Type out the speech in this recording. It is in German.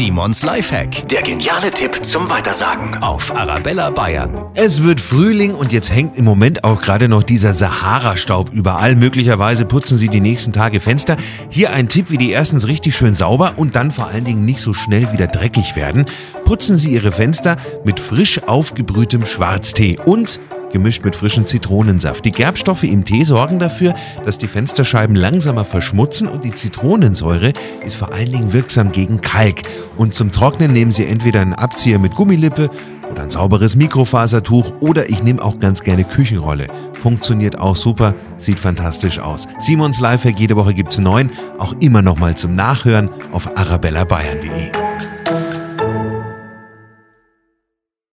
Simons Lifehack. Der geniale Tipp zum Weitersagen auf Arabella Bayern. Es wird Frühling und jetzt hängt im Moment auch gerade noch dieser Sahara-Staub überall. Möglicherweise putzen Sie die nächsten Tage Fenster. Hier ein Tipp, wie die erstens richtig schön sauber und dann vor allen Dingen nicht so schnell wieder dreckig werden. Putzen Sie Ihre Fenster mit frisch aufgebrühtem Schwarztee und gemischt mit frischem Zitronensaft. Die Gerbstoffe im Tee sorgen dafür, dass die Fensterscheiben langsamer verschmutzen und die Zitronensäure ist vor allen Dingen wirksam gegen Kalk. Und zum Trocknen nehmen Sie entweder einen Abzieher mit Gummilippe oder ein sauberes Mikrofasertuch oder ich nehme auch ganz gerne Küchenrolle. Funktioniert auch super, sieht fantastisch aus. Simons Lifehack, jede Woche gibt es neun, auch immer noch mal zum Nachhören auf arabellabayern.de.